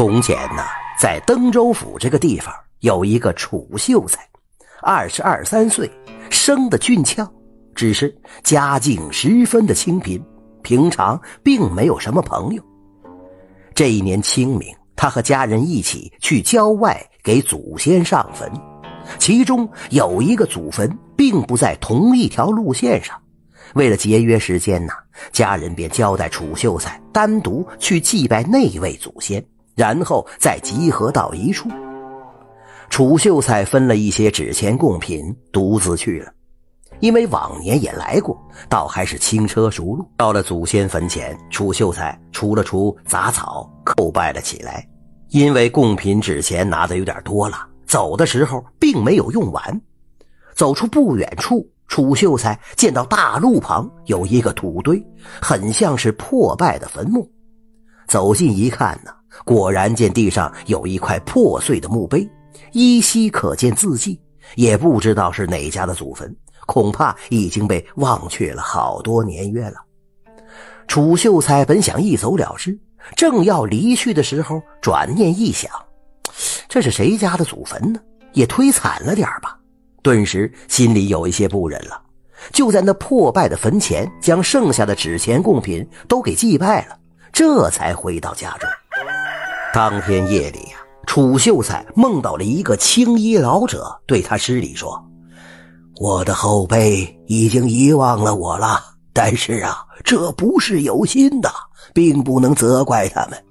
从前呢，在登州府这个地方有一个楚秀才，二十二三岁，生的俊俏，只是家境十分的清贫，平常并没有什么朋友。这一年清明，他和家人一起去郊外给祖先上坟，其中有一个祖坟并不在同一条路线上，为了节约时间呢，家人便交代楚秀才单独去祭拜那位祖先。然后再集合到一处。楚秀才分了一些纸钱贡品，独自去了。因为往年也来过，倒还是轻车熟路。到了祖先坟前，楚秀才除了除杂草，叩拜了起来。因为贡品纸钱拿的有点多了，走的时候并没有用完。走出不远处，楚秀才见到大路旁有一个土堆，很像是破败的坟墓。走近一看呢。果然见地上有一块破碎的墓碑，依稀可见字迹，也不知道是哪家的祖坟，恐怕已经被忘却了好多年月了。楚秀才本想一走了之，正要离去的时候，转念一想，这是谁家的祖坟呢？也忒惨了点吧。顿时心里有一些不忍了，就在那破败的坟前，将剩下的纸钱贡品都给祭拜了，这才回到家中。当天夜里呀，楚秀才梦到了一个青衣老者，对他施礼说：“我的后辈已经遗忘了我了，但是啊，这不是有心的，并不能责怪他们。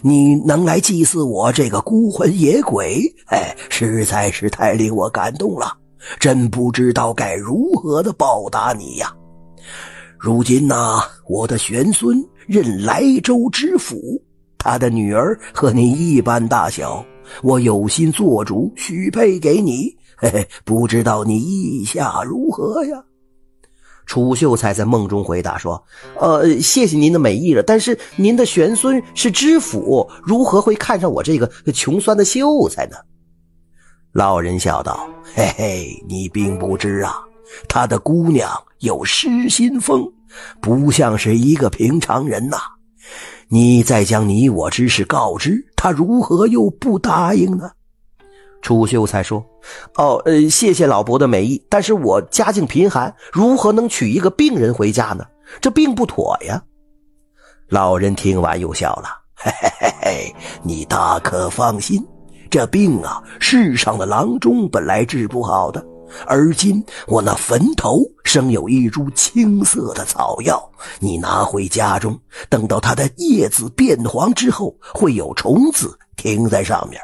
你能来祭祀我这个孤魂野鬼，哎，实在是太令我感动了，真不知道该如何的报答你呀。如今呐，我的玄孙任莱州知府。”他的女儿和你一般大小，我有心做主许配给你，嘿嘿，不知道你意下如何呀？楚秀才在梦中回答说：“呃，谢谢您的美意了，但是您的玄孙是知府，如何会看上我这个穷酸的秀才呢？”老人笑道：“嘿嘿，你并不知啊，他的姑娘有失心疯，不像是一个平常人呐。”你再将你我之事告知他，如何又不答应呢？楚秀才说：“哦，呃，谢谢老伯的美意，但是我家境贫寒，如何能娶一个病人回家呢？这并不妥呀。”老人听完又笑了：“嘿嘿嘿嘿，你大可放心，这病啊，世上的郎中本来治不好的。”而今我那坟头生有一株青色的草药，你拿回家中，等到它的叶子变黄之后，会有虫子停在上面。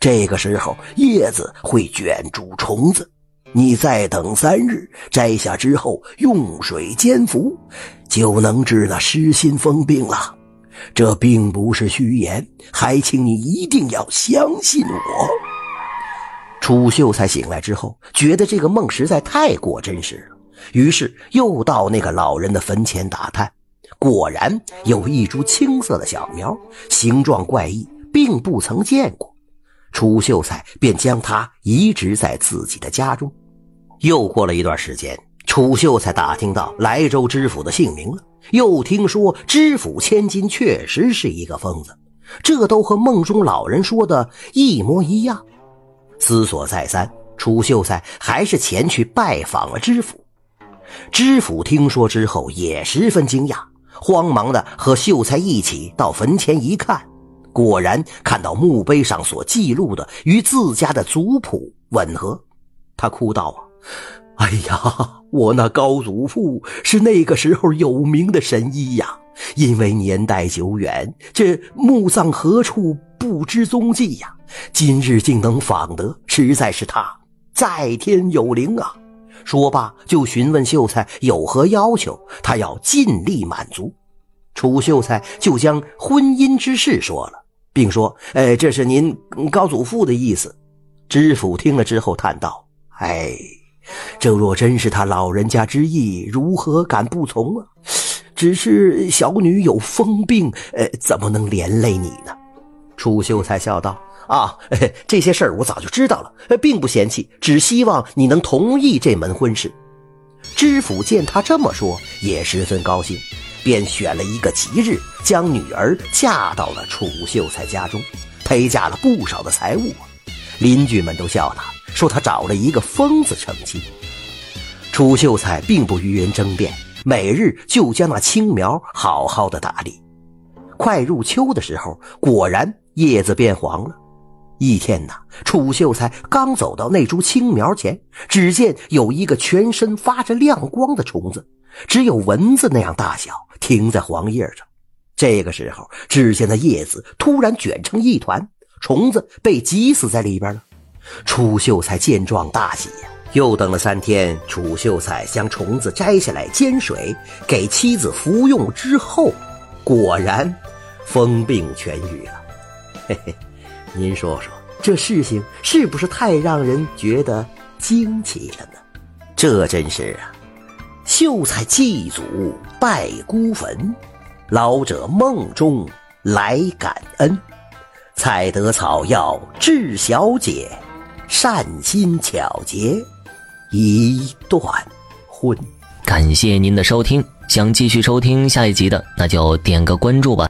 这个时候，叶子会卷住虫子，你再等三日，摘下之后用水煎服，就能治那失心疯病了。这并不是虚言，还请你一定要相信我。楚秀才醒来之后，觉得这个梦实在太过真实了，于是又到那个老人的坟前打探，果然有一株青色的小苗，形状怪异，并不曾见过。楚秀才便将它移植在自己的家中。又过了一段时间，楚秀才打听到莱州知府的姓名了，又听说知府千金确实是一个疯子，这都和梦中老人说的一模一样。思索再三，楚秀才还是前去拜访了知府。知府听说之后也十分惊讶，慌忙的和秀才一起到坟前一看，果然看到墓碑上所记录的与自家的族谱吻合。他哭道：“啊，哎呀，我那高祖父是那个时候有名的神医呀，因为年代久远，这墓葬何处不知踪迹呀。”今日竟能访得，实在是他在天有灵啊！说罢，就询问秀才有何要求，他要尽力满足。楚秀才就将婚姻之事说了，并说：“哎，这是您高祖父的意思。”知府听了之后叹道：“哎，这若真是他老人家之意，如何敢不从啊？只是小女有疯病，呃，怎么能连累你呢？”楚秀才笑道。啊，这些事儿我早就知道了，并不嫌弃，只希望你能同意这门婚事。知府见他这么说，也十分高兴，便选了一个吉日，将女儿嫁到了楚秀才家中，陪嫁了不少的财物。邻居们都笑他，说他找了一个疯子成亲。楚秀才并不与人争辩，每日就将那青苗好好的打理。快入秋的时候，果然叶子变黄了。一天呐，楚秀才刚走到那株青苗前，只见有一个全身发着亮光的虫子，只有蚊子那样大小，停在黄叶上。这个时候，只见那叶子突然卷成一团，虫子被挤死在里边了。楚秀才见状大喜呀，又等了三天。楚秀才将虫子摘下来煎水，给妻子服用之后，果然疯病痊愈了。嘿嘿。您说说，这事情是不是太让人觉得惊奇了呢？这真是啊！秀才祭祖拜孤坟，老者梦中来感恩，采得草药治小姐，善心巧结一段婚。感谢您的收听，想继续收听下一集的，那就点个关注吧。